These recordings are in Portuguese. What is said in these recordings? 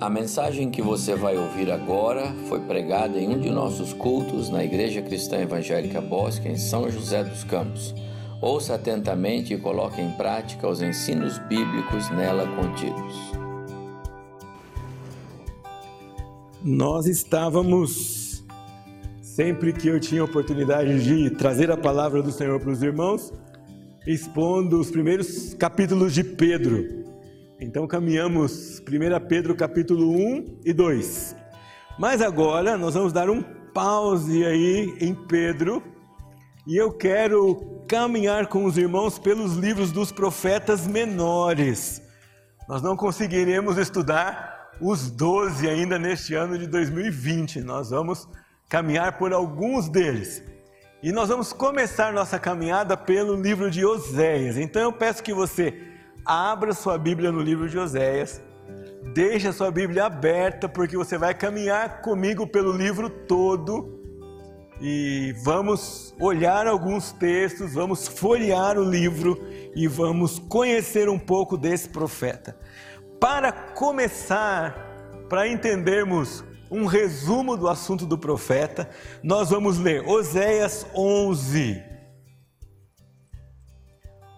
A mensagem que você vai ouvir agora foi pregada em um de nossos cultos na Igreja Cristã Evangélica Bosque, em São José dos Campos. Ouça atentamente e coloque em prática os ensinos bíblicos nela contidos. Nós estávamos, sempre que eu tinha oportunidade de trazer a palavra do Senhor para os irmãos, expondo os primeiros capítulos de Pedro. Então caminhamos 1 Pedro capítulo 1 e 2. Mas agora nós vamos dar um pause aí em Pedro e eu quero caminhar com os irmãos pelos livros dos profetas menores. Nós não conseguiremos estudar os 12 ainda neste ano de 2020. Nós vamos caminhar por alguns deles. E nós vamos começar nossa caminhada pelo livro de Oséias. Então eu peço que você abra sua Bíblia no livro de Oséias, deixe a sua Bíblia aberta, porque você vai caminhar comigo pelo livro todo. E vamos olhar alguns textos, vamos folhear o livro e vamos conhecer um pouco desse profeta. Para começar, para entendermos um resumo do assunto do profeta, nós vamos ler Oséias 11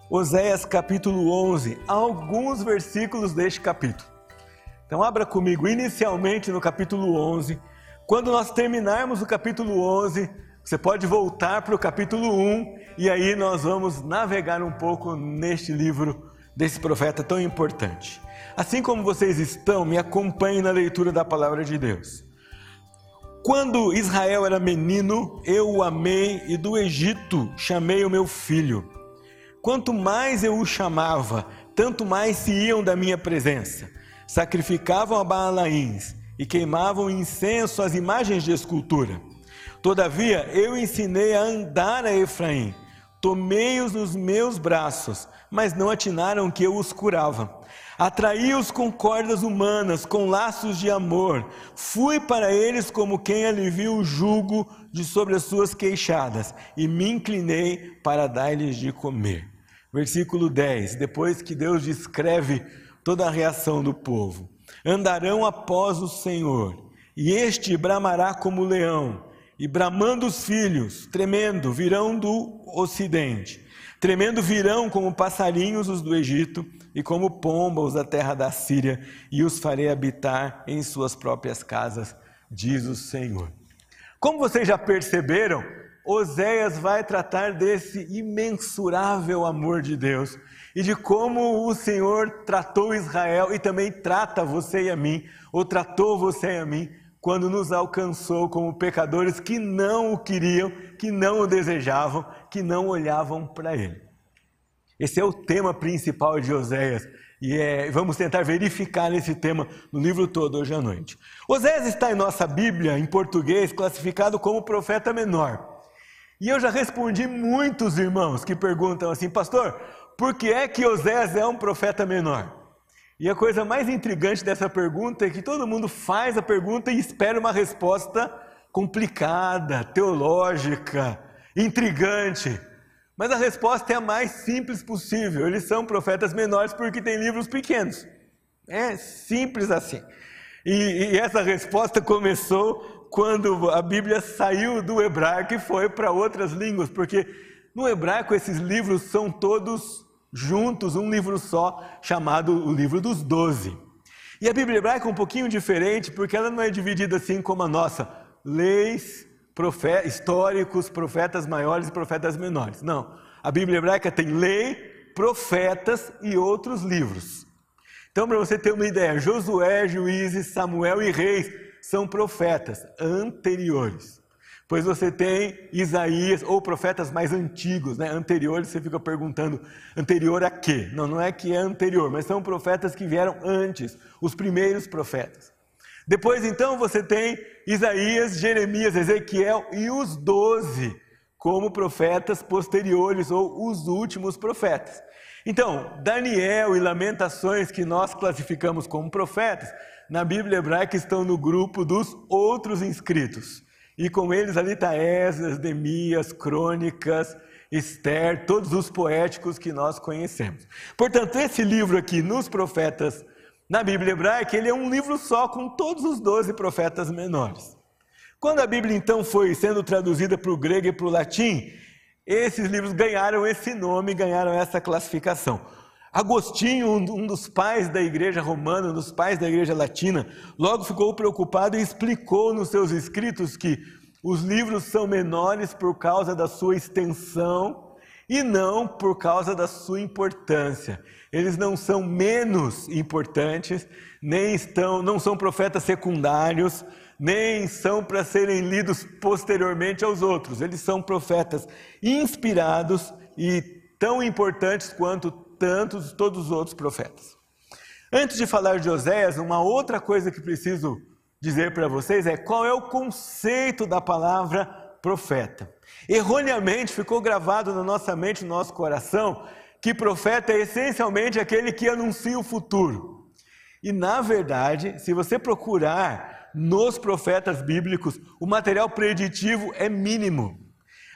Oséias capítulo 11, alguns versículos deste capítulo. Então, abra comigo inicialmente no capítulo 11. Quando nós terminarmos o capítulo 11, você pode voltar para o capítulo 1 e aí nós vamos navegar um pouco neste livro desse profeta tão importante. Assim como vocês estão, me acompanhem na leitura da palavra de Deus. Quando Israel era menino, eu o amei e do Egito chamei o meu filho. Quanto mais eu os chamava, tanto mais se iam da minha presença. Sacrificavam a Baalaíns e queimavam incenso às imagens de escultura. Todavia, eu ensinei a andar a Efraim. Tomei-os nos meus braços, mas não atinaram que eu os curava. Atraí-os com cordas humanas, com laços de amor. Fui para eles como quem alivia o jugo de sobre as suas queixadas, e me inclinei para dar-lhes de comer. Versículo 10, depois que Deus descreve toda a reação do povo: Andarão após o Senhor, e este bramará como leão, e bramando os filhos, tremendo, virão do ocidente. Tremendo virão como passarinhos os do Egito, e como pombas da terra da Síria, e os farei habitar em suas próprias casas, diz o Senhor. Como vocês já perceberam, Oséias vai tratar desse imensurável amor de Deus e de como o Senhor tratou Israel e também trata você e a mim, ou tratou você e a mim, quando nos alcançou como pecadores que não o queriam, que não o desejavam, que não olhavam para Ele. Esse é o tema principal de Oséias. E é, vamos tentar verificar esse tema no livro todo hoje à noite. Oséias está em nossa Bíblia, em português, classificado como profeta menor. E eu já respondi muitos irmãos que perguntam assim, pastor, por que é que Osés é um profeta menor? E a coisa mais intrigante dessa pergunta é que todo mundo faz a pergunta e espera uma resposta complicada, teológica, intrigante. Mas a resposta é a mais simples possível. Eles são profetas menores porque têm livros pequenos. É simples assim. E, e essa resposta começou quando a Bíblia saiu do hebraico e foi para outras línguas, porque no hebraico esses livros são todos juntos, um livro só, chamado o livro dos doze. E a Bíblia hebraica é um pouquinho diferente, porque ela não é dividida assim como a nossa, leis, profetas, históricos, profetas maiores e profetas menores. Não, a Bíblia hebraica tem lei, profetas e outros livros. Então, para você ter uma ideia, Josué, Juízes, Samuel e Reis são profetas anteriores. Pois você tem Isaías, ou profetas mais antigos, né? anteriores, você fica perguntando, anterior a quê? Não, não é que é anterior, mas são profetas que vieram antes, os primeiros profetas. Depois, então, você tem Isaías, Jeremias, Ezequiel e os doze como profetas posteriores, ou os últimos profetas. Então, Daniel e Lamentações, que nós classificamos como profetas, na Bíblia hebraica estão no grupo dos outros inscritos. E com eles ali está Esdras, Demias, Crônicas, Esther, todos os poéticos que nós conhecemos. Portanto, esse livro aqui, nos profetas Na Bíblia hebraica, ele é um livro só com todos os doze profetas menores. Quando a Bíblia então foi sendo traduzida para o grego e para o latim, esses livros ganharam esse nome, ganharam essa classificação. Agostinho, um dos pais da igreja romana, um dos pais da igreja latina, logo ficou preocupado e explicou nos seus escritos que os livros são menores por causa da sua extensão e não por causa da sua importância. Eles não são menos importantes, nem estão, não são profetas secundários, nem são para serem lidos posteriormente aos outros. Eles são profetas inspirados e tão importantes quanto tantos todos os outros profetas. Antes de falar de Oséias, uma outra coisa que preciso dizer para vocês é qual é o conceito da palavra profeta. Erroneamente ficou gravado na nossa mente, no nosso coração, que profeta é essencialmente aquele que anuncia o futuro. E na verdade, se você procurar nos profetas bíblicos, o material preditivo é mínimo.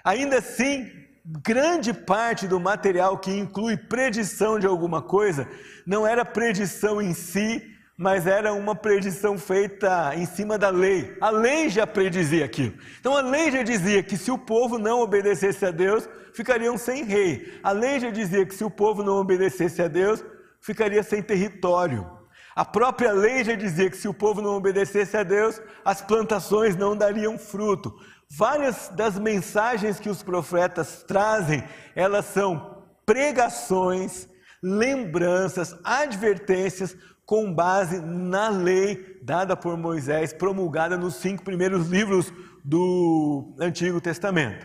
Ainda assim, grande parte do material que inclui predição de alguma coisa não era predição em si, mas era uma predição feita em cima da lei. A lei já predizia aquilo. Então a lei já dizia que se o povo não obedecesse a Deus, ficariam sem rei. A lei já dizia que se o povo não obedecesse a Deus, ficaria sem território. A própria lei já dizia que se o povo não obedecesse a Deus, as plantações não dariam fruto. Várias das mensagens que os profetas trazem, elas são pregações, lembranças, advertências com base na lei dada por Moisés, promulgada nos cinco primeiros livros do Antigo Testamento.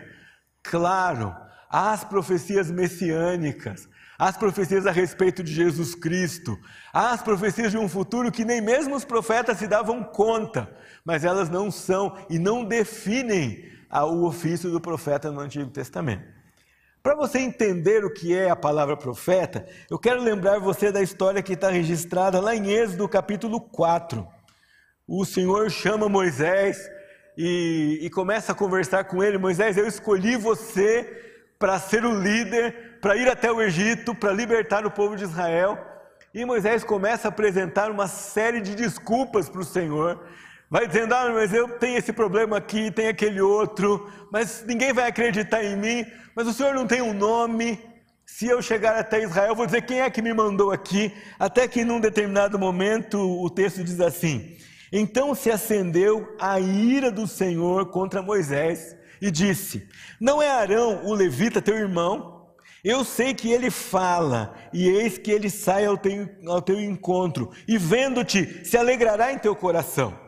Claro, as profecias messiânicas, as profecias a respeito de Jesus Cristo, as profecias de um futuro que nem mesmo os profetas se davam conta, mas elas não são e não definem o ofício do profeta no Antigo Testamento. Para você entender o que é a palavra profeta, eu quero lembrar você da história que está registrada lá em Êxodo capítulo 4. O Senhor chama Moisés e, e começa a conversar com ele: Moisés, eu escolhi você para ser o líder, para ir até o Egito, para libertar o povo de Israel. E Moisés começa a apresentar uma série de desculpas para o Senhor. Vai dizendo, ah, mas eu tenho esse problema aqui, tem aquele outro, mas ninguém vai acreditar em mim. Mas o Senhor não tem um nome. Se eu chegar até Israel, vou dizer quem é que me mandou aqui. Até que num determinado momento o texto diz assim: Então se acendeu a ira do Senhor contra Moisés e disse: Não é Arão, o levita, teu irmão? Eu sei que ele fala, e eis que ele sai ao teu, ao teu encontro, e vendo-te, se alegrará em teu coração.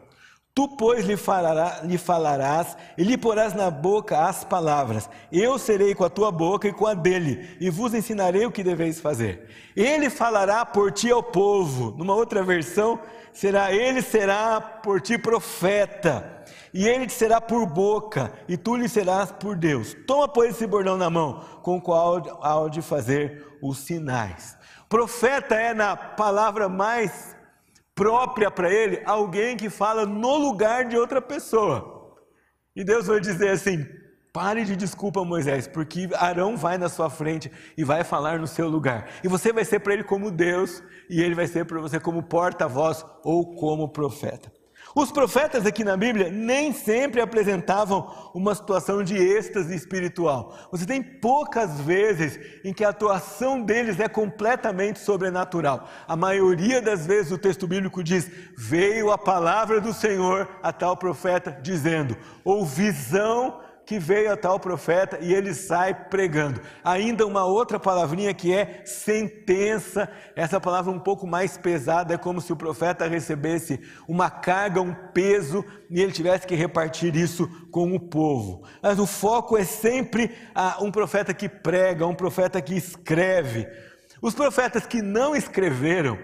Tu, pois, lhe, falará, lhe falarás e lhe porás na boca as palavras. Eu serei com a tua boca e com a dele, e vos ensinarei o que deveis fazer. Ele falará por ti ao povo. Numa outra versão, será ele será por ti profeta, e ele te será por boca, e tu lhe serás por Deus. Toma, pois, esse bordão na mão, com o qual há de fazer os sinais. Profeta é na palavra mais própria para ele, alguém que fala no lugar de outra pessoa. E Deus vai dizer assim: pare de desculpa, Moisés, porque Arão vai na sua frente e vai falar no seu lugar. E você vai ser para ele como Deus, e ele vai ser para você como porta-voz ou como profeta. Os profetas aqui na Bíblia nem sempre apresentavam uma situação de êxtase espiritual. Você tem poucas vezes em que a atuação deles é completamente sobrenatural. A maioria das vezes o texto bíblico diz: Veio a palavra do Senhor a tal profeta, dizendo, ou visão que veio a tal profeta e ele sai pregando. Ainda uma outra palavrinha que é sentença, essa palavra um pouco mais pesada, é como se o profeta recebesse uma carga, um peso e ele tivesse que repartir isso com o povo. Mas o foco é sempre um profeta que prega, um profeta que escreve. Os profetas que não escreveram,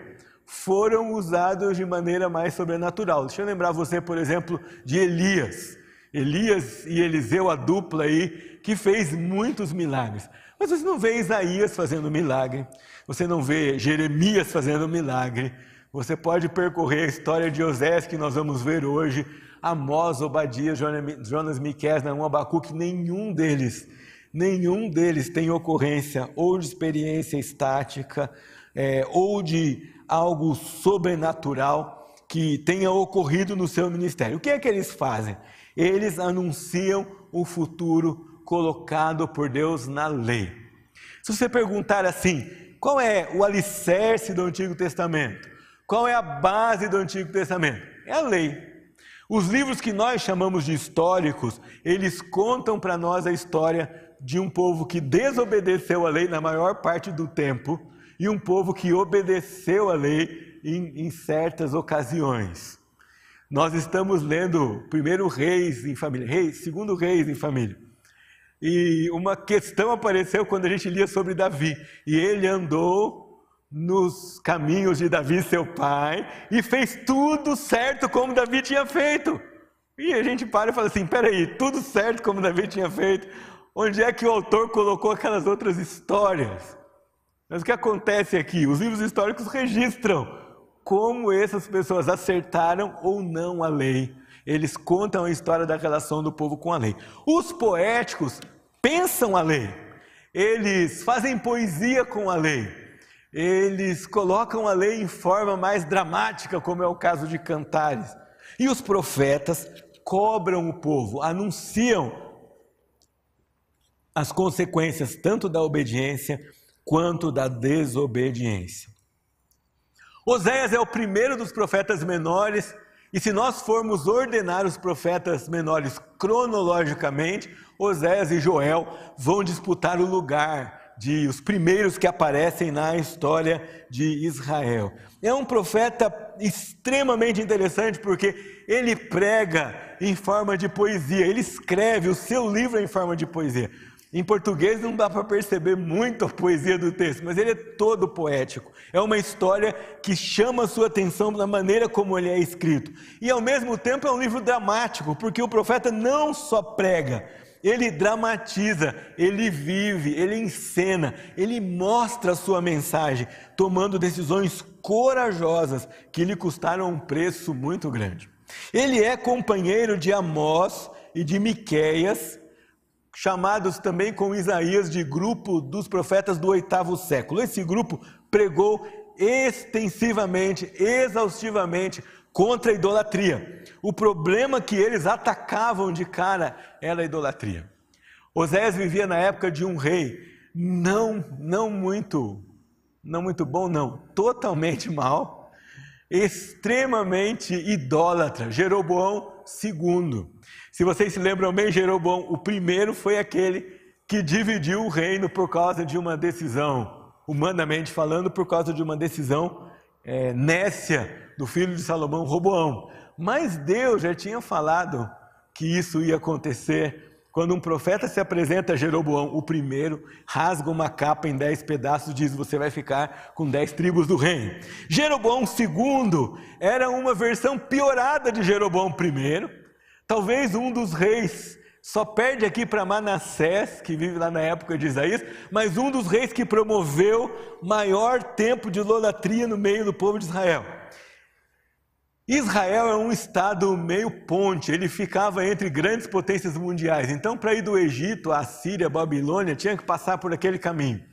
foram usados de maneira mais sobrenatural. Deixa eu lembrar você, por exemplo, de Elias. Elias e Eliseu, a dupla aí, que fez muitos milagres. Mas você não vê Isaías fazendo milagre, você não vê Jeremias fazendo milagre. Você pode percorrer a história de Osés que nós vamos ver hoje, Amós, Obadias, Jonas, Miqués, Naum, Abacuque, nenhum deles, nenhum deles tem ocorrência ou de experiência estática, é, ou de algo sobrenatural que tenha ocorrido no seu ministério. O que é que eles fazem? Eles anunciam o futuro colocado por Deus na lei. Se você perguntar assim, qual é o alicerce do Antigo Testamento? Qual é a base do Antigo Testamento? É a lei. Os livros que nós chamamos de históricos, eles contam para nós a história de um povo que desobedeceu a lei na maior parte do tempo e um povo que obedeceu a lei em, em certas ocasiões. Nós estamos lendo primeiro Reis em família, Reis, segundo Reis em família. E uma questão apareceu quando a gente lia sobre Davi. E ele andou nos caminhos de Davi, seu pai, e fez tudo certo como Davi tinha feito. E a gente para e fala assim: peraí, tudo certo como Davi tinha feito, onde é que o autor colocou aquelas outras histórias? Mas o que acontece aqui? Os livros históricos registram como essas pessoas acertaram ou não a lei. Eles contam a história da relação do povo com a lei. Os poéticos pensam a lei, eles fazem poesia com a lei eles colocam a lei em forma mais dramática, como é o caso de Cantares. E os profetas cobram o povo, anunciam as consequências tanto da obediência quanto da desobediência. Oséias é o primeiro dos profetas menores, e se nós formos ordenar os profetas menores cronologicamente, Oséias e Joel vão disputar o lugar de os primeiros que aparecem na história de Israel. É um profeta extremamente interessante porque ele prega em forma de poesia, ele escreve o seu livro em forma de poesia. Em português não dá para perceber muito a poesia do texto, mas ele é todo poético. É uma história que chama a sua atenção da maneira como ele é escrito. E ao mesmo tempo é um livro dramático, porque o profeta não só prega, ele dramatiza, ele vive, ele encena, ele mostra a sua mensagem, tomando decisões corajosas que lhe custaram um preço muito grande. Ele é companheiro de Amós e de Miqueias, chamados também com Isaías de grupo dos profetas do oitavo século. Esse grupo pregou extensivamente, exaustivamente contra a idolatria. O problema que eles atacavam de cara era a idolatria. Oséias vivia na época de um rei não não muito não muito bom não, totalmente mal, extremamente idólatra, Jeroboão II. Se vocês se lembram bem, Jeroboão, o primeiro foi aquele que dividiu o reino por causa de uma decisão, humanamente falando, por causa de uma decisão é, nécia do filho de Salomão, Roboão. Mas Deus já tinha falado que isso ia acontecer quando um profeta se apresenta a Jeroboão, o primeiro, rasga uma capa em dez pedaços e diz: Você vai ficar com dez tribos do reino. Jeroboão II era uma versão piorada de Jeroboão I, talvez um dos reis. Só perde aqui para Manassés, que vive lá na época de Isaías, mas um dos reis que promoveu maior tempo de idolatria no meio do povo de Israel. Israel é um estado meio ponte, ele ficava entre grandes potências mundiais. Então, para ir do Egito à Síria, à Babilônia, tinha que passar por aquele caminho.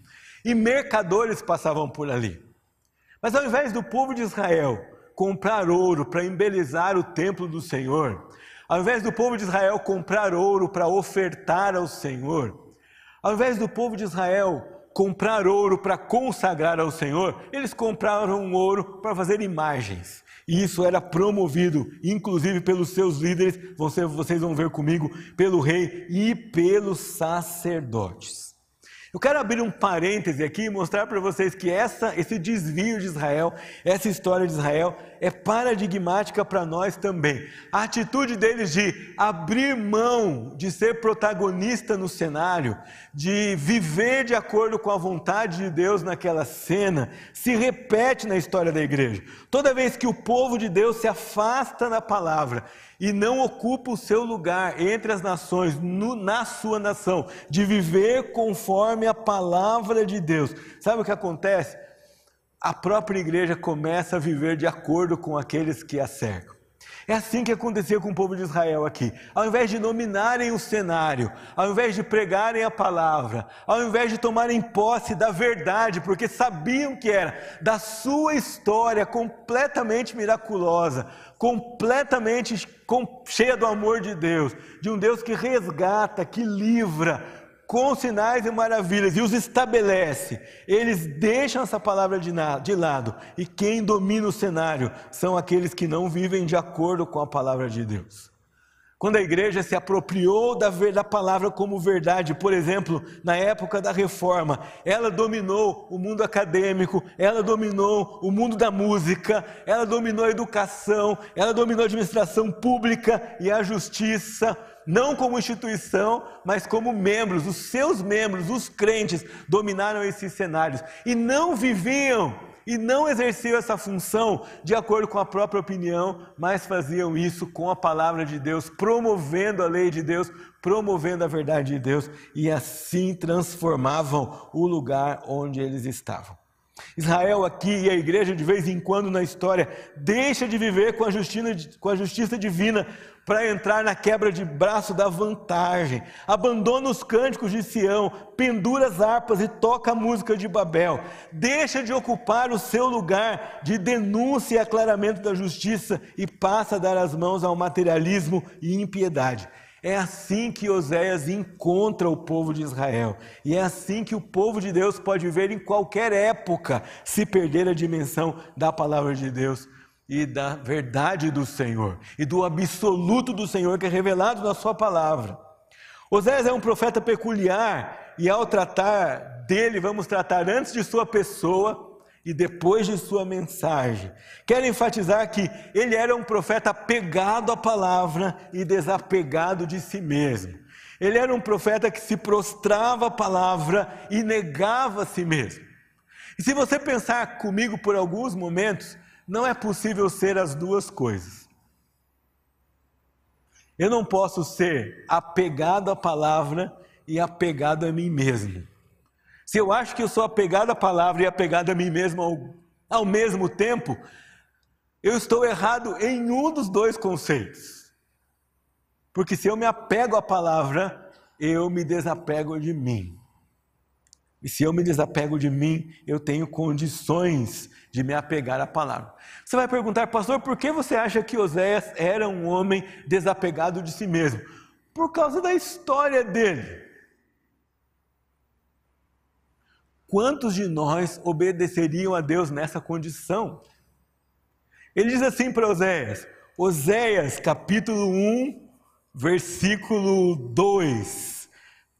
E mercadores passavam por ali. Mas ao invés do povo de Israel comprar ouro para embelezar o templo do Senhor, ao invés do povo de Israel comprar ouro para ofertar ao Senhor, ao invés do povo de Israel comprar ouro para consagrar ao Senhor, eles compraram ouro para fazer imagens. E isso era promovido, inclusive pelos seus líderes, vocês vão ver comigo, pelo rei e pelos sacerdotes. Eu quero abrir um parêntese aqui e mostrar para vocês que essa, esse desvio de Israel, essa história de Israel, é paradigmática para nós também. A atitude deles de abrir mão de ser protagonista no cenário, de viver de acordo com a vontade de Deus naquela cena, se repete na história da igreja. Toda vez que o povo de Deus se afasta da palavra e não ocupa o seu lugar entre as nações, no, na sua nação, de viver conforme a palavra de Deus. Sabe o que acontece? A própria igreja começa a viver de acordo com aqueles que a cercam. É assim que acontecia com o povo de Israel aqui. Ao invés de dominarem o cenário, ao invés de pregarem a palavra, ao invés de tomarem posse da verdade, porque sabiam que era da sua história completamente miraculosa, completamente cheia do amor de Deus, de um Deus que resgata, que livra, com sinais e maravilhas e os estabelece, eles deixam essa palavra de, de lado. E quem domina o cenário são aqueles que não vivem de acordo com a palavra de Deus. Quando a igreja se apropriou da, da palavra como verdade, por exemplo, na época da reforma, ela dominou o mundo acadêmico, ela dominou o mundo da música, ela dominou a educação, ela dominou a administração pública e a justiça não como instituição, mas como membros, os seus membros, os crentes, dominaram esses cenários e não viviam e não exerciam essa função de acordo com a própria opinião, mas faziam isso com a palavra de Deus, promovendo a lei de Deus, promovendo a verdade de Deus e assim transformavam o lugar onde eles estavam. Israel aqui e a igreja de vez em quando na história deixa de viver com a justiça, com a justiça divina para entrar na quebra de braço da vantagem. Abandona os cânticos de Sião, pendura as harpas e toca a música de Babel. Deixa de ocupar o seu lugar de denúncia e aclaramento da justiça e passa a dar as mãos ao materialismo e impiedade. É assim que Oséias encontra o povo de Israel. E é assim que o povo de Deus pode ver em qualquer época se perder a dimensão da palavra de Deus e da verdade do Senhor e do absoluto do Senhor que é revelado na sua palavra. Oséias é um profeta peculiar e ao tratar dele, vamos tratar antes de sua pessoa e depois de sua mensagem. Quero enfatizar que ele era um profeta pegado à palavra e desapegado de si mesmo. Ele era um profeta que se prostrava à palavra e negava a si mesmo. E se você pensar comigo por alguns momentos, não é possível ser as duas coisas. Eu não posso ser apegado à palavra e apegado a mim mesmo. Se eu acho que eu sou apegado à palavra e apegado a mim mesmo ao, ao mesmo tempo, eu estou errado em um dos dois conceitos. Porque se eu me apego à palavra, eu me desapego de mim. E se eu me desapego de mim, eu tenho condições de me apegar à palavra. Você vai perguntar, pastor, por que você acha que Oséias era um homem desapegado de si mesmo? Por causa da história dele. Quantos de nós obedeceriam a Deus nessa condição? Ele diz assim para Oséias, Oséias capítulo 1, versículo 2.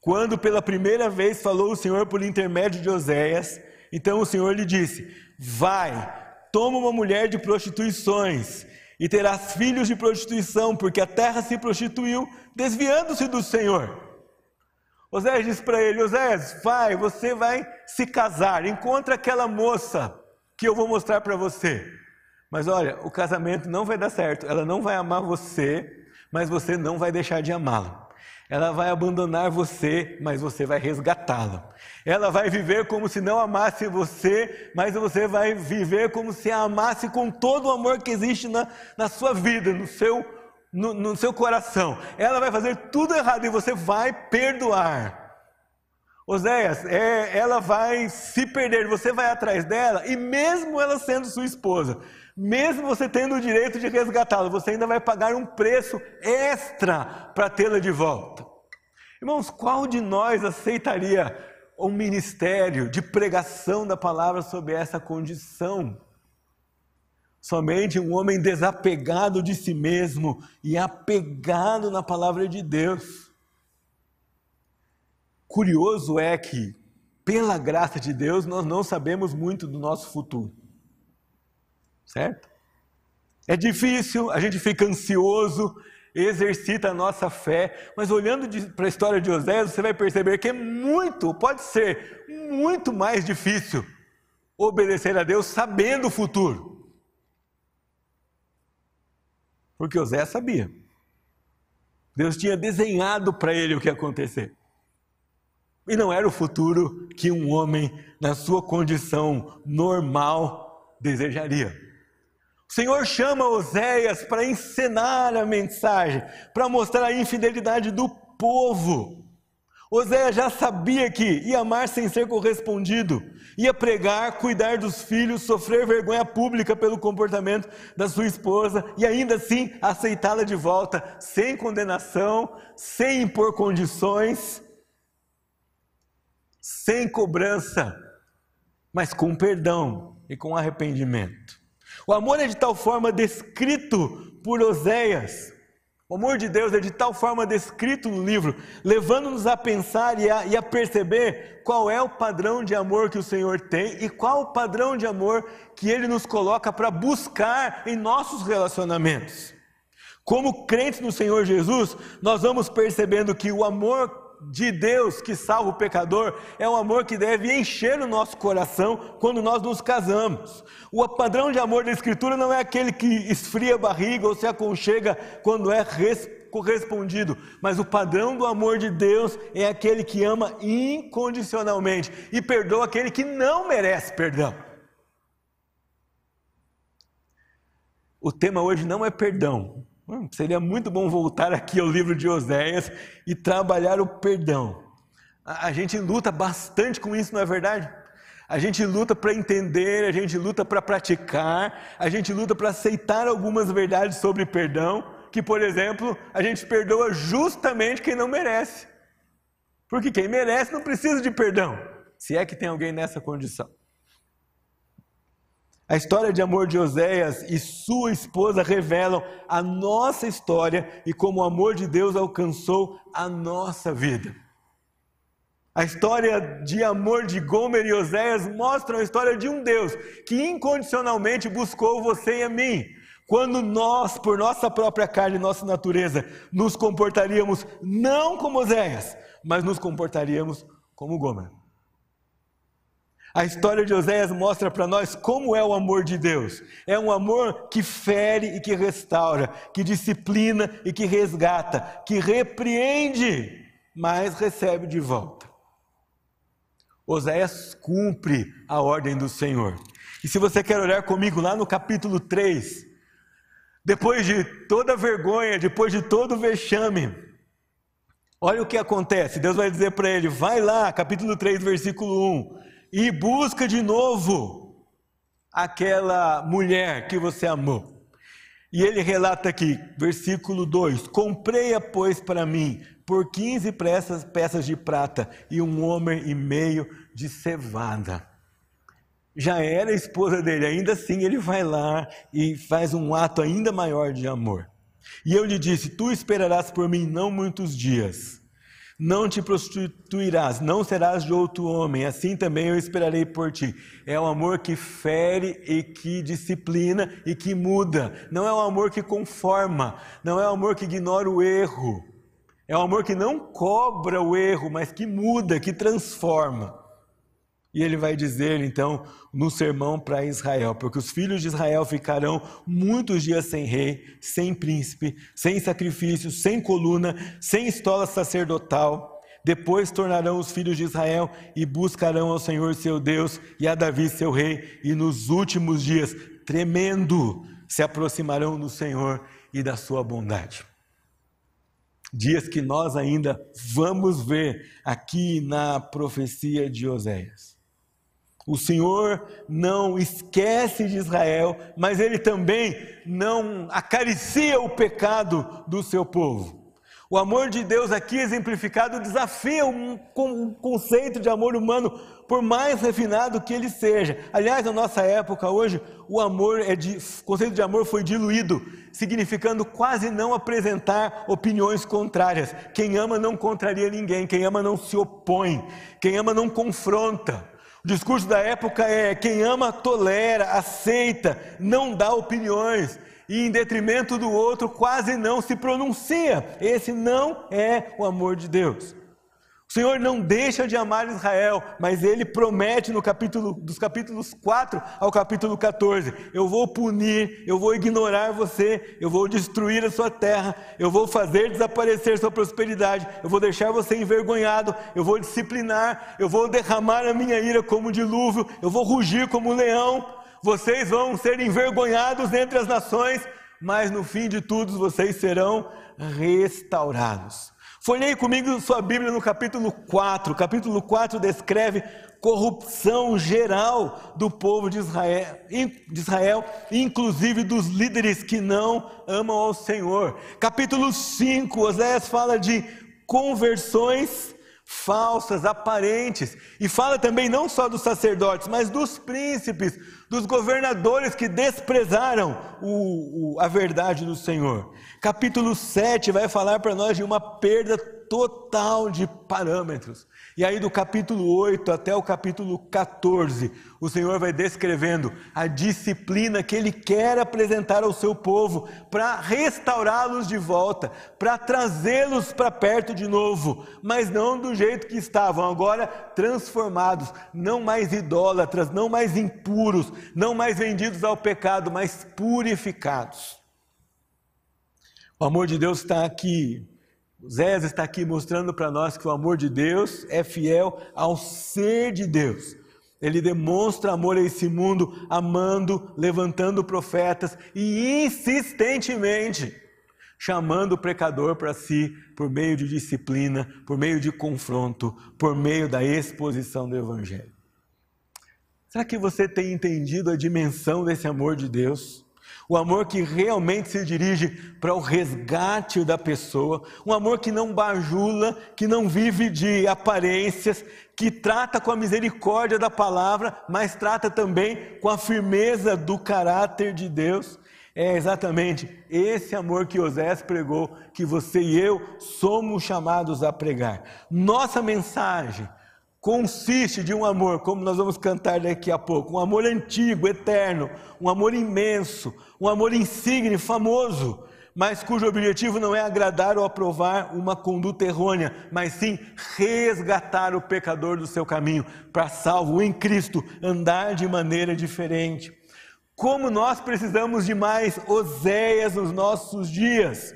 Quando pela primeira vez falou o Senhor por intermédio de Oséias, então o Senhor lhe disse: Vai, toma uma mulher de prostituições e terás filhos de prostituição, porque a terra se prostituiu, desviando-se do Senhor. Oséias disse para ele: Oséias, vai, você vai se casar, encontra aquela moça que eu vou mostrar para você. Mas olha, o casamento não vai dar certo, ela não vai amar você, mas você não vai deixar de amá-la. Ela vai abandonar você, mas você vai resgatá-la. Ela vai viver como se não amasse você, mas você vai viver como se a amasse com todo o amor que existe na, na sua vida, no seu, no, no seu coração. Ela vai fazer tudo errado e você vai perdoar. Oséias, é, ela vai se perder, você vai atrás dela, e mesmo ela sendo sua esposa, mesmo você tendo o direito de resgatá-la, você ainda vai pagar um preço extra para tê-la de volta. Irmãos, qual de nós aceitaria um ministério de pregação da palavra sob essa condição? Somente um homem desapegado de si mesmo e apegado na palavra de Deus. Curioso é que, pela graça de Deus, nós não sabemos muito do nosso futuro certo? É difícil, a gente fica ansioso, exercita a nossa fé, mas olhando para a história de Oséias, você vai perceber que é muito, pode ser muito mais difícil obedecer a Deus sabendo o futuro. Porque Oséias sabia. Deus tinha desenhado para ele o que ia acontecer. E não era o futuro que um homem, na sua condição normal, desejaria. O Senhor chama Oséias para encenar a mensagem, para mostrar a infidelidade do povo. Oséias já sabia que ia amar sem ser correspondido, ia pregar, cuidar dos filhos, sofrer vergonha pública pelo comportamento da sua esposa e ainda assim aceitá-la de volta, sem condenação, sem impor condições, sem cobrança, mas com perdão e com arrependimento. O amor é de tal forma descrito por Oséias. O amor de Deus é de tal forma descrito no livro, levando-nos a pensar e a, e a, perceber qual é o padrão de amor que o Senhor tem e qual o padrão de amor que Ele nos coloca para buscar em nossos relacionamentos. Como crentes no Senhor Jesus, nós vamos percebendo que o amor de Deus que salva o pecador é um amor que deve encher o nosso coração quando nós nos casamos. O padrão de amor da Escritura não é aquele que esfria a barriga ou se aconchega quando é correspondido, mas o padrão do amor de Deus é aquele que ama incondicionalmente e perdoa aquele que não merece perdão. O tema hoje não é perdão, Hum, seria muito bom voltar aqui ao livro de Oséias e trabalhar o perdão. A, a gente luta bastante com isso, não é verdade? A gente luta para entender, a gente luta para praticar, a gente luta para aceitar algumas verdades sobre perdão, que, por exemplo, a gente perdoa justamente quem não merece. Porque quem merece não precisa de perdão, se é que tem alguém nessa condição. A história de amor de Oséias e sua esposa revelam a nossa história e como o amor de Deus alcançou a nossa vida. A história de amor de Gomer e Oséias mostra a história de um Deus que incondicionalmente buscou você e a mim. Quando nós, por nossa própria carne e nossa natureza, nos comportaríamos não como Oséias, mas nos comportaríamos como Gomer. A história de Oséias mostra para nós como é o amor de Deus. É um amor que fere e que restaura, que disciplina e que resgata, que repreende, mas recebe de volta. Oséias cumpre a ordem do Senhor. E se você quer olhar comigo lá no capítulo 3, depois de toda vergonha, depois de todo vexame, olha o que acontece. Deus vai dizer para ele: vai lá, capítulo 3, versículo 1 e busca de novo aquela mulher que você amou. E ele relata aqui, versículo 2: Comprei-a, pois, para mim, por 15 peças, peças de prata e um homem e meio de cevada. Já era esposa dele, ainda assim ele vai lá e faz um ato ainda maior de amor. E eu lhe disse: Tu esperarás por mim não muitos dias não te prostituirás, não serás de outro homem, assim também eu esperarei por ti. É o amor que fere e que disciplina e que muda. Não é um amor que conforma, não é um amor que ignora o erro. É um amor que não cobra o erro, mas que muda, que transforma. E ele vai dizer então no sermão para Israel: porque os filhos de Israel ficarão muitos dias sem rei, sem príncipe, sem sacrifício, sem coluna, sem estola sacerdotal. Depois tornarão os filhos de Israel e buscarão ao Senhor seu Deus e a Davi seu rei, e nos últimos dias, tremendo, se aproximarão do Senhor e da sua bondade. Dias que nós ainda vamos ver aqui na profecia de Oséias. O Senhor não esquece de Israel, mas ele também não acaricia o pecado do seu povo. O amor de Deus aqui exemplificado desafia um, conceito de amor humano, por mais refinado que ele seja. Aliás, na nossa época hoje, o amor é de, o conceito de amor foi diluído, significando quase não apresentar opiniões contrárias. Quem ama não contraria ninguém, quem ama não se opõe, quem ama não confronta. O discurso da época é: quem ama tolera, aceita, não dá opiniões e, em detrimento do outro, quase não se pronuncia. Esse não é o amor de Deus. O Senhor não deixa de amar Israel, mas ele promete no capítulo dos capítulos 4 ao capítulo 14: eu vou punir, eu vou ignorar você, eu vou destruir a sua terra, eu vou fazer desaparecer sua prosperidade, eu vou deixar você envergonhado, eu vou disciplinar, eu vou derramar a minha ira como dilúvio, eu vou rugir como leão. vocês vão ser envergonhados entre as nações, mas no fim de tudo vocês serão restaurados. Folhei comigo sua Bíblia no capítulo 4. O capítulo 4 descreve corrupção geral do povo de Israel, de Israel, inclusive dos líderes que não amam ao Senhor. Capítulo 5, Oséias fala de conversões falsas, aparentes, e fala também não só dos sacerdotes, mas dos príncipes, dos governadores que desprezaram o, o, a verdade do Senhor. Capítulo 7 vai falar para nós de uma perda total de parâmetros. E aí, do capítulo 8 até o capítulo 14, o Senhor vai descrevendo a disciplina que Ele quer apresentar ao seu povo para restaurá-los de volta, para trazê-los para perto de novo, mas não do jeito que estavam, agora transformados, não mais idólatras, não mais impuros, não mais vendidos ao pecado, mas purificados. O amor de Deus está aqui Zés está aqui mostrando para nós que o amor de Deus é fiel ao ser de Deus. Ele demonstra amor a esse mundo, amando, levantando profetas e insistentemente chamando o pecador para si por meio de disciplina, por meio de confronto, por meio da exposição do Evangelho. Será que você tem entendido a dimensão desse amor de Deus? O amor que realmente se dirige para o resgate da pessoa, um amor que não bajula, que não vive de aparências, que trata com a misericórdia da palavra, mas trata também com a firmeza do caráter de Deus. É exatamente esse amor que Osés pregou, que você e eu somos chamados a pregar. Nossa mensagem consiste de um amor, como nós vamos cantar daqui a pouco, um amor antigo, eterno, um amor imenso, um amor insigne, famoso, mas cujo objetivo não é agradar ou aprovar uma conduta errônea, mas sim resgatar o pecador do seu caminho, para salvo em Cristo andar de maneira diferente. Como nós precisamos de mais Oséias nos nossos dias,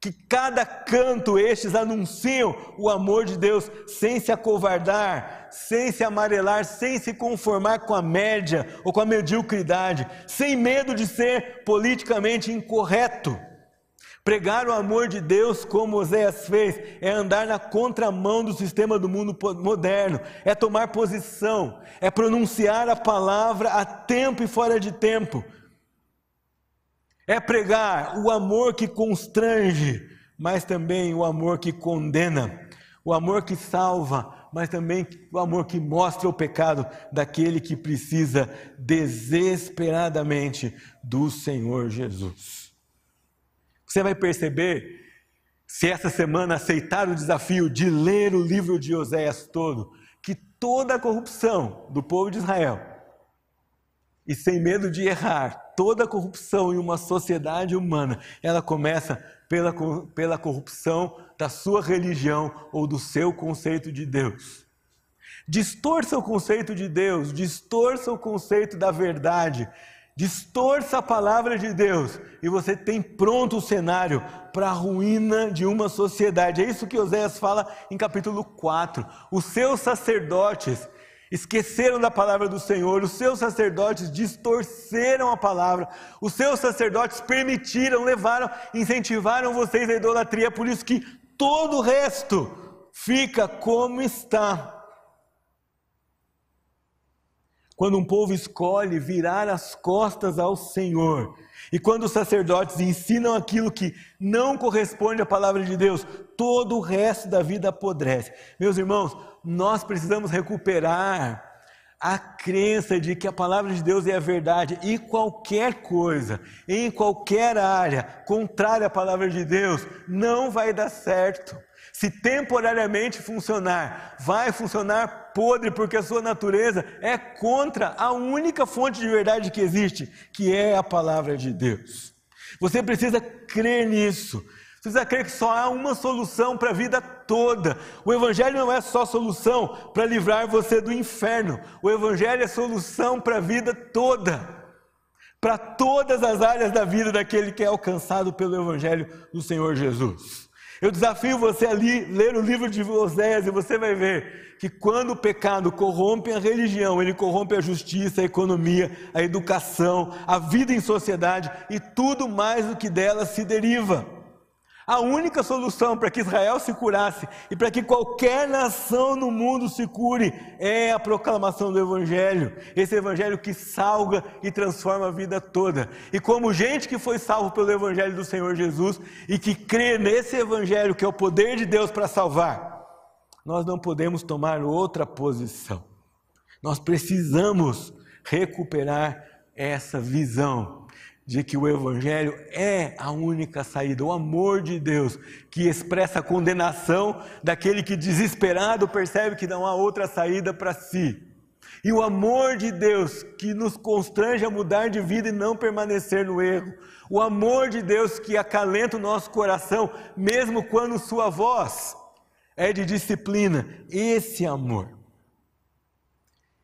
que cada canto estes anunciam o amor de Deus sem se acovardar, sem se amarelar, sem se conformar com a média ou com a mediocridade, sem medo de ser politicamente incorreto. Pregar o amor de Deus, como Oséias fez, é andar na contramão do sistema do mundo moderno, é tomar posição, é pronunciar a palavra a tempo e fora de tempo é pregar o amor que constrange, mas também o amor que condena, o amor que salva, mas também o amor que mostra o pecado daquele que precisa desesperadamente do Senhor Jesus. Você vai perceber, se essa semana aceitar o desafio de ler o livro de Oséias todo, que toda a corrupção do povo de Israel, e sem medo de errar, toda corrupção em uma sociedade humana, ela começa pela, pela corrupção da sua religião ou do seu conceito de Deus. Distorça o conceito de Deus, distorça o conceito da verdade, distorça a palavra de Deus e você tem pronto o cenário para a ruína de uma sociedade. É isso que Oséias fala em capítulo 4. Os seus sacerdotes esqueceram da palavra do Senhor, os seus sacerdotes distorceram a palavra, os seus sacerdotes permitiram, levaram, incentivaram vocês à idolatria, por isso que todo o resto fica como está. Quando um povo escolhe virar as costas ao Senhor, e quando os sacerdotes ensinam aquilo que não corresponde à palavra de Deus, todo o resto da vida apodrece. Meus irmãos, nós precisamos recuperar a crença de que a palavra de Deus é a verdade e qualquer coisa, em qualquer área contrária à palavra de Deus, não vai dar certo. Se temporariamente funcionar, vai funcionar podre, porque a sua natureza é contra a única fonte de verdade que existe, que é a palavra de Deus. Você precisa crer nisso. Você precisa crer que só há uma solução para a vida toda. O Evangelho não é só solução para livrar você do inferno. O Evangelho é solução para a vida toda. Para todas as áreas da vida daquele que é alcançado pelo Evangelho do Senhor Jesus. Eu desafio você a ler o livro de Oséias e você vai ver que quando o pecado corrompe a religião, ele corrompe a justiça, a economia, a educação, a vida em sociedade e tudo mais o que dela se deriva. A única solução para que Israel se curasse e para que qualquer nação no mundo se cure é a proclamação do Evangelho. Esse Evangelho que salga e transforma a vida toda. E como gente que foi salvo pelo Evangelho do Senhor Jesus e que crê nesse Evangelho que é o poder de Deus para salvar, nós não podemos tomar outra posição. Nós precisamos recuperar essa visão de que o Evangelho é a única saída, o amor de Deus, que expressa a condenação daquele que desesperado percebe que não há outra saída para si. E o amor de Deus que nos constrange a mudar de vida e não permanecer no erro. O amor de Deus que acalenta o nosso coração, mesmo quando sua voz é de disciplina. Esse amor.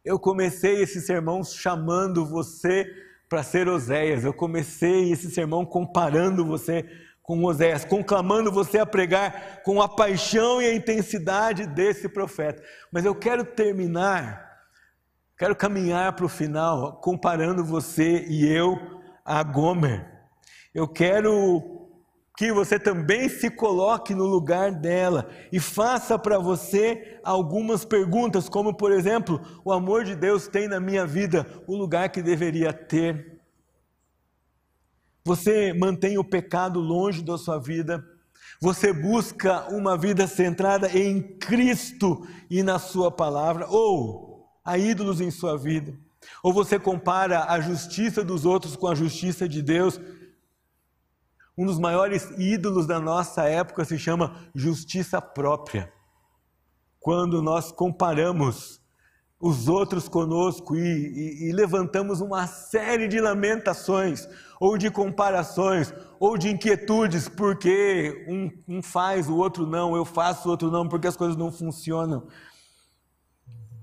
Eu comecei esse sermão chamando você para ser Oséias. Eu comecei esse sermão comparando você com Oséias, conclamando você a pregar com a paixão e a intensidade desse profeta. Mas eu quero terminar, quero caminhar para o final, comparando você e eu a Gomer. Eu quero que você também se coloque no lugar dela e faça para você algumas perguntas, como por exemplo, o amor de Deus tem na minha vida o lugar que deveria ter? Você mantém o pecado longe da sua vida? Você busca uma vida centrada em Cristo e na Sua palavra? Ou há ídolos em sua vida? Ou você compara a justiça dos outros com a justiça de Deus? Um dos maiores ídolos da nossa época se chama justiça própria. Quando nós comparamos os outros conosco e, e, e, levantamos uma série de lamentações, ou de comparações, ou de inquietudes, porque um, um faz, o outro não, eu faço, o outro não, porque as coisas não funcionam.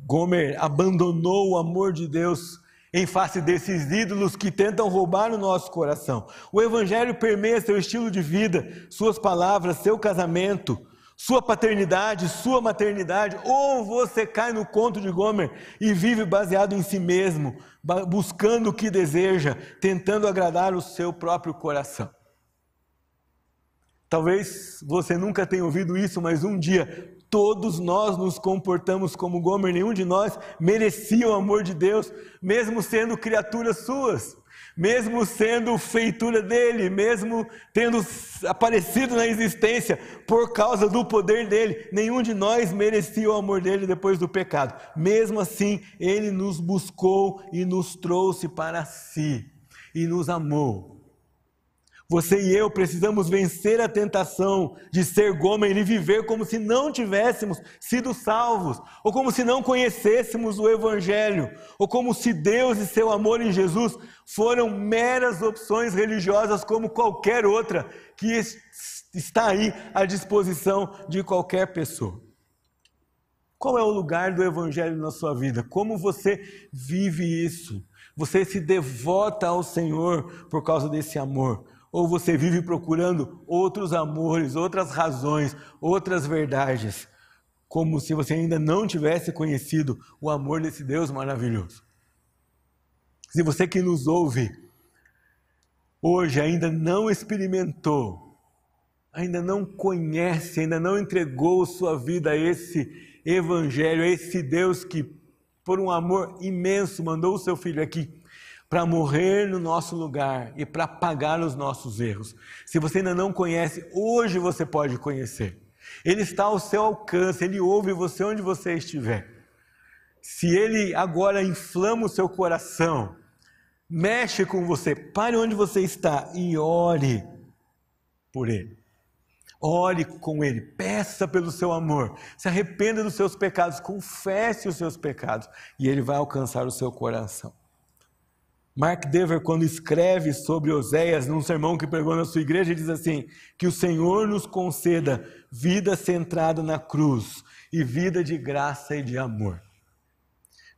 Gomer abandonou o amor de Deus em face desses ídolos que tentam roubar o nosso coração. O Evangelho permeia seu estilo de vida, suas palavras, seu casamento, sua paternidade, sua maternidade, ou você cai no conto de Gomer e vive baseado em si mesmo, buscando o que deseja, tentando agradar o seu próprio coração. Talvez você nunca tenha ouvido isso, mas um dia Todos nós nos comportamos como Gomer, nenhum de nós merecia o amor de Deus, mesmo sendo criaturas suas, mesmo sendo feitura dele, mesmo tendo aparecido na existência por causa do poder dele. Nenhum de nós merecia o amor dele depois do pecado. Mesmo assim, ele nos buscou e nos trouxe para si e nos amou. Você e eu precisamos vencer a tentação de ser Gomer e viver como se não tivéssemos sido salvos, ou como se não conhecêssemos o Evangelho, ou como se Deus e seu amor em Jesus foram meras opções religiosas como qualquer outra que está aí à disposição de qualquer pessoa. Qual é o lugar do Evangelho na sua vida? Como você vive isso? Você se devota ao Senhor por causa desse amor? Ou você vive procurando outros amores, outras razões, outras verdades, como se você ainda não tivesse conhecido o amor desse Deus maravilhoso? Se você que nos ouve hoje ainda não experimentou, ainda não conhece, ainda não entregou sua vida a esse Evangelho, a esse Deus que, por um amor imenso, mandou o seu filho aqui para morrer no nosso lugar e para pagar os nossos erros. Se você ainda não conhece, hoje você pode conhecer. Ele está ao seu alcance, ele ouve você onde você estiver. Se ele agora inflama o seu coração, mexe com você, pare onde você está e ore por ele. Ore com ele, peça pelo seu amor, se arrependa dos seus pecados, confesse os seus pecados e ele vai alcançar o seu coração. Mark Dever, quando escreve sobre Oséias, num sermão que pregou na sua igreja, diz assim: que o Senhor nos conceda vida centrada na cruz e vida de graça e de amor.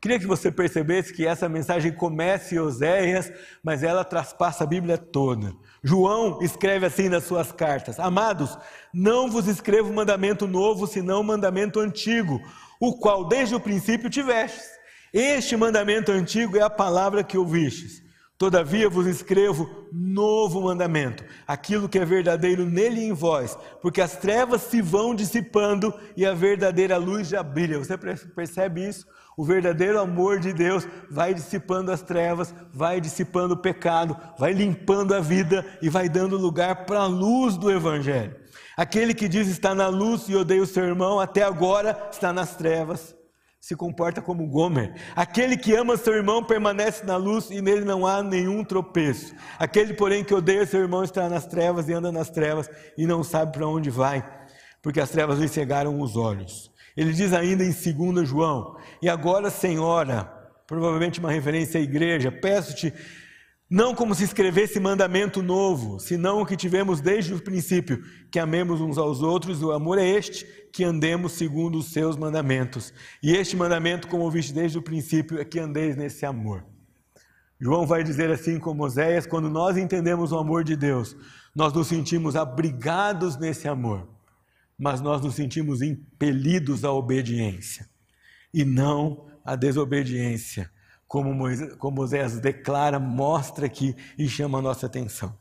Queria que você percebesse que essa mensagem começa em Oséias, mas ela traspassa a Bíblia toda. João escreve assim nas suas cartas: Amados, não vos escrevo mandamento novo, senão mandamento antigo, o qual desde o princípio tivestes. Este mandamento antigo é a palavra que ouvistes. Todavia vos escrevo novo mandamento, aquilo que é verdadeiro nele e em vós, porque as trevas se vão dissipando e a verdadeira luz já brilha. Você percebe isso? O verdadeiro amor de Deus vai dissipando as trevas, vai dissipando o pecado, vai limpando a vida e vai dando lugar para a luz do Evangelho. Aquele que diz está na luz e odeia o seu irmão, até agora está nas trevas se comporta como Gomer. Aquele que ama seu irmão permanece na luz e nele não há nenhum tropeço. Aquele, porém, que odeia seu irmão está nas trevas e anda nas trevas e não sabe para onde vai, porque as trevas lhe cegaram os olhos. Ele diz ainda em 2 João: E agora, Senhora, provavelmente uma referência à igreja, peço-te não como se escrevesse mandamento novo, senão o que tivemos desde o princípio, que amemos uns aos outros, o amor é este, que andemos segundo os seus mandamentos. E este mandamento, como ouviste desde o princípio, é que andeis nesse amor. João vai dizer assim como Oséias, quando nós entendemos o amor de Deus, nós nos sentimos abrigados nesse amor, mas nós nos sentimos impelidos à obediência e não à desobediência como, Moisés, como Moisés declara, mostra aqui e chama a nossa atenção.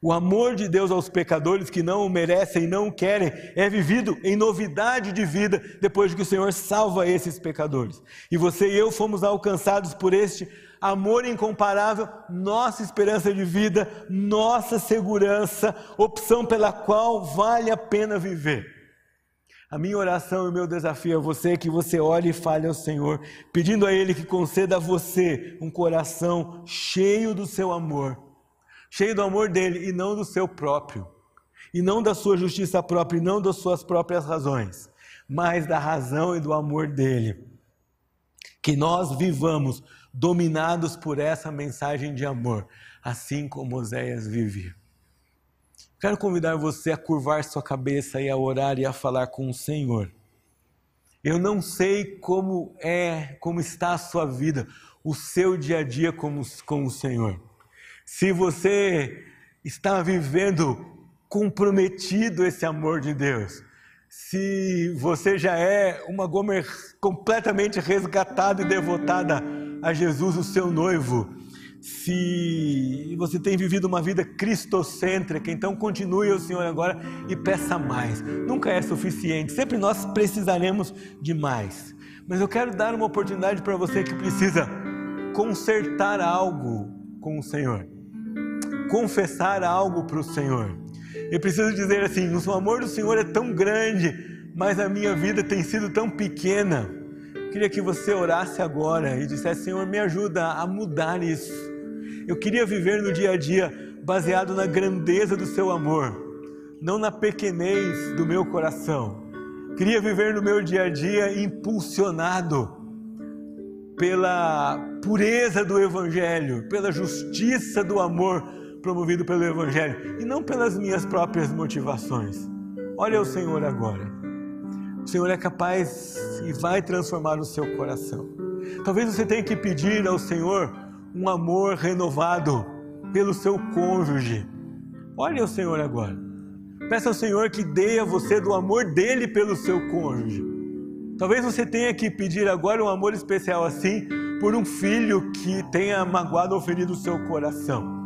O amor de Deus aos pecadores que não o merecem e não o querem é vivido em novidade de vida depois que o Senhor salva esses pecadores. E você e eu fomos alcançados por este amor incomparável, nossa esperança de vida, nossa segurança, opção pela qual vale a pena viver. A minha oração e o meu desafio a você é que você olhe e fale ao Senhor, pedindo a Ele que conceda a você um coração cheio do seu amor, cheio do amor dele e não do seu próprio, e não da sua justiça própria, e não das suas próprias razões, mas da razão e do amor dele. Que nós vivamos dominados por essa mensagem de amor, assim como Oséias vivia. Quero convidar você a curvar sua cabeça e a orar e a falar com o Senhor. Eu não sei como é, como está a sua vida, o seu dia a dia com, com o Senhor. Se você está vivendo comprometido esse amor de Deus, se você já é uma Gomer completamente resgatada e devotada a Jesus, o seu noivo, se você tem vivido uma vida cristocêntrica, então continue ao Senhor agora e peça mais. Nunca é suficiente, sempre nós precisaremos de mais. Mas eu quero dar uma oportunidade para você que precisa consertar algo com o Senhor, confessar algo para o Senhor. Eu preciso dizer assim: o amor do Senhor é tão grande, mas a minha vida tem sido tão pequena. Eu queria que você orasse agora e dissesse: Senhor, me ajuda a mudar isso. Eu queria viver no dia a dia baseado na grandeza do seu amor, não na pequenez do meu coração. Queria viver no meu dia a dia impulsionado pela pureza do Evangelho, pela justiça do amor promovido pelo Evangelho e não pelas minhas próprias motivações. Olha o Senhor agora. O Senhor é capaz e vai transformar o seu coração. Talvez você tenha que pedir ao Senhor um amor renovado pelo seu cônjuge. Olhe ao Senhor agora. Peça ao Senhor que dê a você do amor dele pelo seu cônjuge. Talvez você tenha que pedir agora um amor especial assim por um filho que tenha magoado ou ferido o seu coração.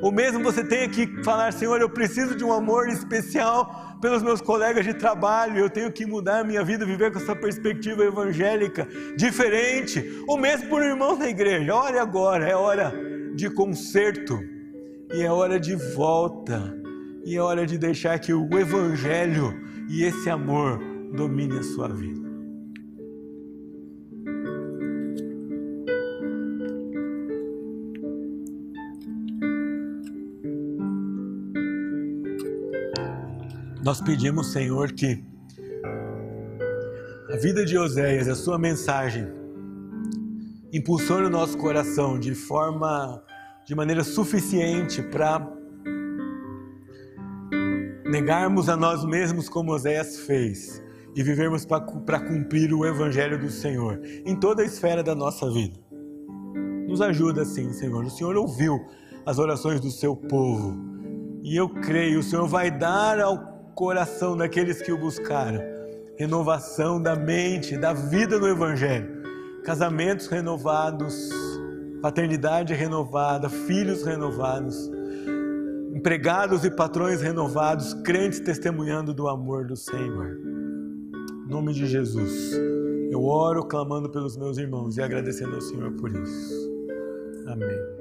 Ou mesmo você tenha que falar, Senhor, eu preciso de um amor especial pelos meus colegas de trabalho, eu tenho que mudar a minha vida, viver com essa perspectiva evangélica diferente. Ou mesmo por um irmão da igreja. Olha agora, é hora de conserto, e é hora de volta, e é hora de deixar que o evangelho e esse amor domine a sua vida. Nós pedimos, Senhor, que a vida de Oséias, a sua mensagem, impulsione o nosso coração de forma, de maneira suficiente para negarmos a nós mesmos como Oséias fez e vivermos para cumprir o Evangelho do Senhor em toda a esfera da nossa vida. Nos ajuda assim, Senhor. O Senhor ouviu as orações do seu povo e eu creio, o Senhor vai dar ao coração daqueles que o buscaram renovação da mente, da vida no Evangelho, casamentos renovados, paternidade renovada, filhos renovados empregados e patrões renovados, crentes testemunhando do amor do Senhor. Em nome de Jesus, eu oro clamando pelos meus irmãos e agradecendo ao Senhor por isso. Amém.